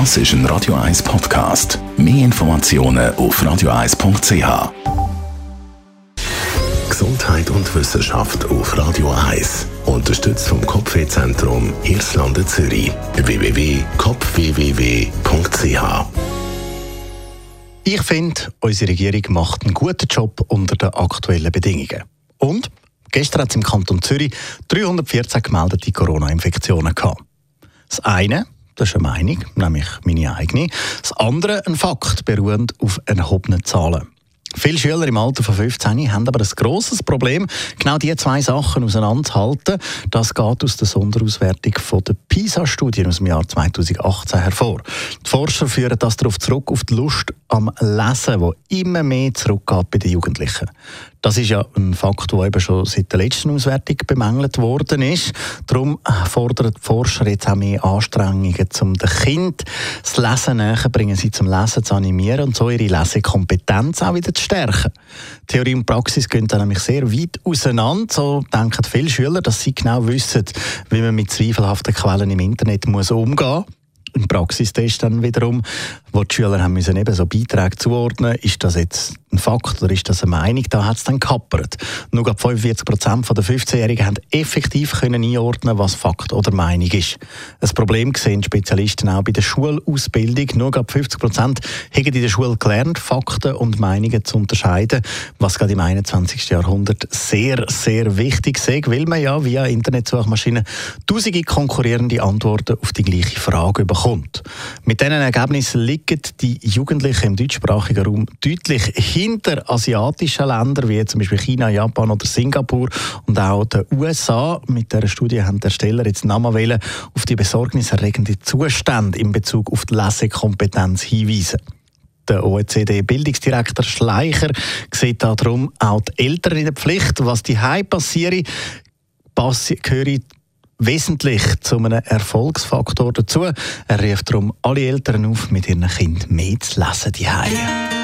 Das ist ein Radio 1 Podcast. Mehr Informationen auf radio1.ch. Gesundheit und Wissenschaft auf Radio 1. Unterstützt vom Kopfwehzentrum Irlande Zürich. www.kopfwww.ch Ich finde, unsere Regierung macht einen guten Job unter den aktuellen Bedingungen. Und gestern hat es im Kanton Zürich 314 gemeldete Corona-Infektionen gehabt. Das eine, das ist eine Meinung, nämlich meine eigene. Das andere, ein Fakt, beruhend auf erhobenen Zahlen. Viele Schüler im Alter von 15 haben aber ein grosses Problem, genau diese zwei Sachen auseinanderzuhalten. Das geht aus der Sonderauswertung der PISA-Studien aus dem Jahr 2018 hervor. Die Forscher führen das darauf zurück, auf die Lust am Lesen, wo immer mehr zurückgeht bei den Jugendlichen. Das ist ja ein Fakt, der eben schon seit der letzten Auswertung bemängelt worden ist. Darum fordern die Forscher jetzt auch mehr Anstrengungen, um den Kind das Lesen näher bringen, sie zum Lesen zu animieren und so ihre Lesekompetenz auch wieder zu stärken. Theorie und Praxis gehen dann nämlich sehr weit auseinander. So denken viele Schüler, dass sie genau wissen, wie man mit zweifelhaften Quellen im Internet muss umgehen muss ein Praxistest dann wiederum, wo die Schüler haben müssen eben so Beiträge zuordnen Ist das jetzt ein oder ist das eine Meinung? Da hat es dann kappert. Nur 45 Prozent der 15-Jährigen haben effektiv können einordnen, was Fakt oder Meinung ist. Ein Problem sehen Spezialisten auch bei der Schulausbildung. Nur 50 Prozent haben in der Schule gelernt, Fakten und Meinungen zu unterscheiden, was gerade im 21. Jahrhundert sehr, sehr wichtig ist, weil man ja via Internetsuchmaschinen tausende konkurrierende Antworten auf die gleiche Frage bekommt. Mit diesen Ergebnissen liegen die Jugendlichen im deutschsprachigen Raum deutlich hinter asiatischen Ländern wie zum Beispiel China, Japan oder Singapur und auch den USA. Mit dieser Studie haben die Ersteller jetzt Namen auf die besorgniserregenden Zustände in Bezug auf die Lesekompetenz hinweisen. Der OECD-Bildungsdirektor Schleicher sieht darum auch die Eltern in der Pflicht, was die passiert, gehöre wesentlich zu einem Erfolgsfaktor dazu. Er rief darum alle Eltern auf, mit ihren Kindern mehr zu lesen. Die